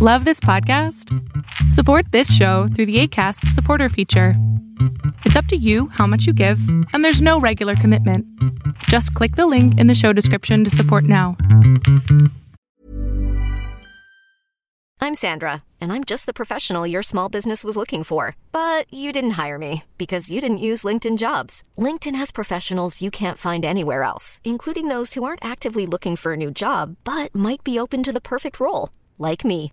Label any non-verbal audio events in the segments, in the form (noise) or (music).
Love this podcast? Support this show through the ACAST supporter feature. It's up to you how much you give, and there's no regular commitment. Just click the link in the show description to support now. I'm Sandra, and I'm just the professional your small business was looking for. But you didn't hire me because you didn't use LinkedIn jobs. LinkedIn has professionals you can't find anywhere else, including those who aren't actively looking for a new job but might be open to the perfect role, like me.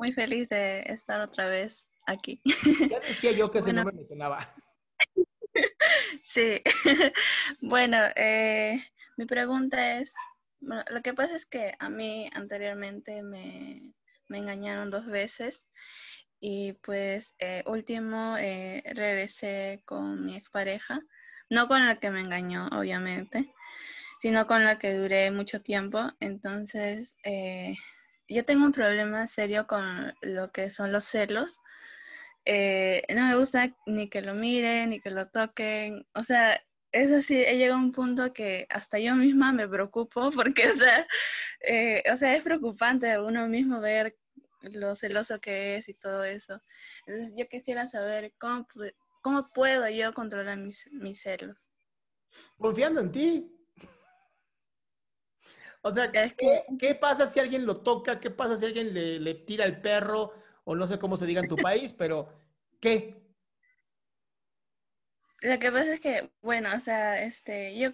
Muy feliz de estar otra vez aquí. Ya decía yo que ese Bueno. nombre me sonaba. (laughs) Sí. (laughs) Bueno, eh, mi pregunta es, bueno, lo que pasa es que a mí anteriormente me, me engañaron dos veces y pues eh, último eh, regresé con mi expareja, no con la que me engañó, obviamente, sino con la que duré mucho tiempo. Entonces, eh, yo tengo un problema serio con lo que son los celos. Eh, no me gusta ni que lo miren, ni que lo toquen. O sea, es así, he llegado a un punto que hasta yo misma me preocupo (laughs) porque, o sea, eh, o sea, es preocupante uno mismo ver lo celoso que es y todo eso. Entonces, yo quisiera saber cómo, cómo puedo yo controlar mis, mis celos. Confiando en ti. O sea, ¿qué, qué pasa si alguien lo toca? ¿Qué pasa si alguien le, le tira el perro? O no sé cómo se diga en tu país, pero ¿qué? Lo que pasa es que, bueno, o sea, este, yo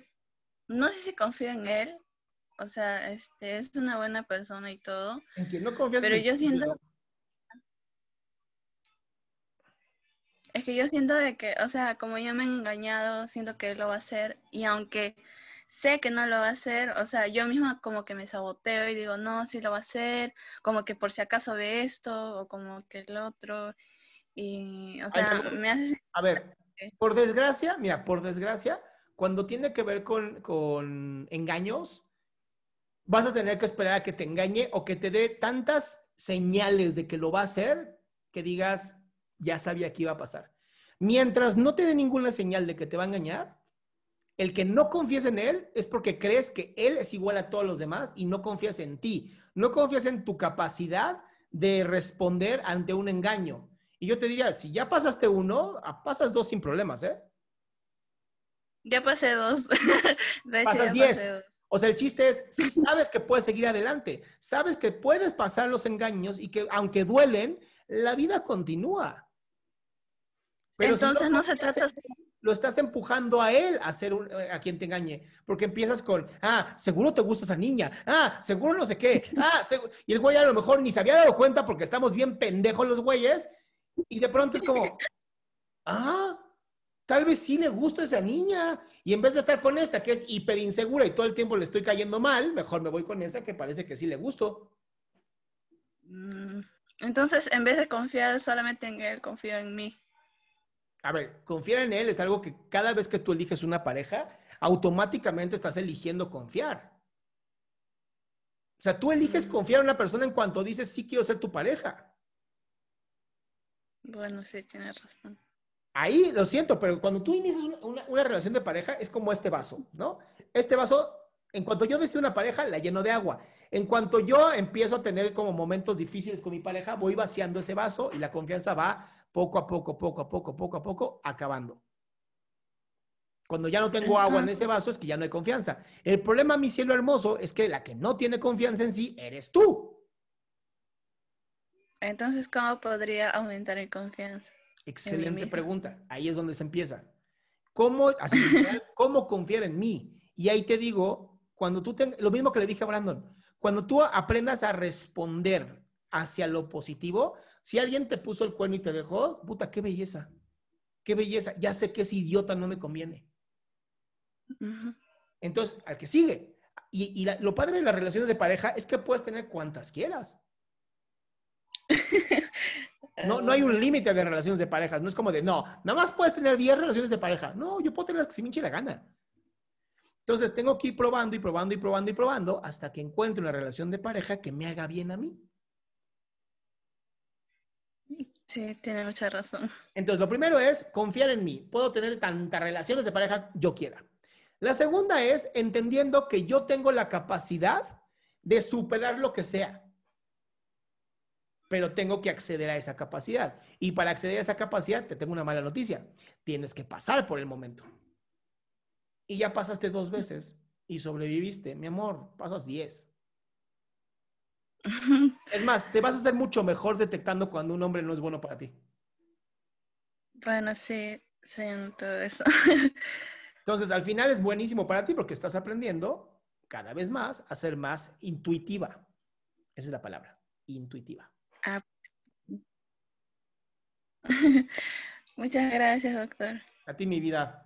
no sé si confío en él. O sea, este, es una buena persona y todo. En quien no confías. Pero en yo siento-. Es que yo siento de que, o sea, como yo me he engañado, siento que él lo va a hacer y aunque sé que no lo va a hacer, o sea, yo misma como que me saboteo y digo, no, sí lo va a hacer, como que por si acaso ve esto o como que el otro y, o sea, no. me hace... A ver, por desgracia, mira, por desgracia, cuando tiene que ver con, con engaños, vas a tener que esperar a que te engañe o que te dé tantas señales de que lo va a hacer que digas, ya sabía que iba a pasar. Mientras no te dé ninguna señal de que te va a engañar, el que no confíes en él es porque crees que él es igual a todos los demás y no confías en ti. No confías en tu capacidad de responder ante un engaño. Y yo te diría, si ya pasaste uno, ah, pasas dos sin problemas, ¿eh? Ya pasé dos. (laughs) De hecho, Pasas diez. pasé dos. O sea, el chiste es, si sabes que puedes seguir adelante, sabes que puedes pasar los engaños y que aunque duelen, la vida continúa. Entonces no se trata él, Lo estás empujando a él a ser un- a quien te engañe, porque empiezas con, ah, seguro te gusta esa niña, ah, seguro no sé qué, ah, segu-". y el güey a lo mejor ni se había dado cuenta porque estamos bien pendejos los güeyes, y de pronto es como, ah, tal vez sí le gusta esa niña. Y en vez de estar con esta, que es hiper insegura y todo el tiempo le estoy cayendo mal, mejor me voy con esa que parece que sí le gusto. Mm, Entonces, en vez de confiar solamente en él, confío en mí. A ver, confiar en él es algo que cada vez que tú eliges una pareja, automáticamente estás eligiendo confiar. O sea, tú eliges Mm. confiar en una persona en cuanto dices, sí quiero ser tu pareja. Bueno, sí, tienes razón. Ahí lo siento, pero cuando tú inicias una, una- una relación de pareja es como este vaso, ¿no? Este vaso, en cuanto yo deseo una pareja, la lleno de agua. En cuanto yo empiezo a tener como momentos difíciles con mi pareja, voy vaciando ese vaso y la confianza va poco a poco, poco a poco, poco a poco, acabando. Cuando ya no tengo agua en ese vaso es que ya no hay confianza. El problema, mi cielo hermoso, es que la que no tiene confianza en sí eres tú. Entonces, ¿cómo podría aumentar mi confianza? Excelente pregunta. Ahí es donde se empieza. ¿Cómo, así, (laughs) ¿cómo confiar en mí? Y ahí te digo, cuando tú tengas, lo mismo que le dije a Brandon, cuando tú aprendas a responder hacia lo positivo, si alguien te puso el cuerno y te dejó, puta, qué belleza. Qué belleza. Ya sé que ese idiota no me conviene. Entonces, al que sigue. Y, y la- lo padre de las relaciones de pareja es que puedes tener cuantas quieras. No, no hay un (laughs) límite de relaciones de parejas. No es como de, no, nada más puedes tener 10 relaciones de pareja. No, yo puedo tener las que se me hinche la gana. Entonces, tengo que ir probando y probando y probando y probando hasta que encuentre una relación de pareja que me haga bien a mí. Sí, tiene mucha razón. Entonces, lo primero es confiar en mí. Puedo tener tantas relaciones de pareja yo quiera. La segunda es entendiendo que yo tengo la capacidad de superar lo que sea. Pero tengo que acceder a esa capacidad. Y para acceder a esa capacidad, te tengo una mala noticia. Tienes que pasar por el momento. Y ya pasaste dos veces y sobreviviste. Mi amor, pasas diez. (laughs) Es más, te vas a hacer mucho mejor detectando cuando un hombre no es bueno para ti. Bueno, sí, siento eso. Entonces, al final es buenísimo para ti porque estás aprendiendo cada vez más a ser más intuitiva. Esa es la palabra, intuitiva. Ah. (laughs) Muchas gracias, doctor. A ti, mi vida.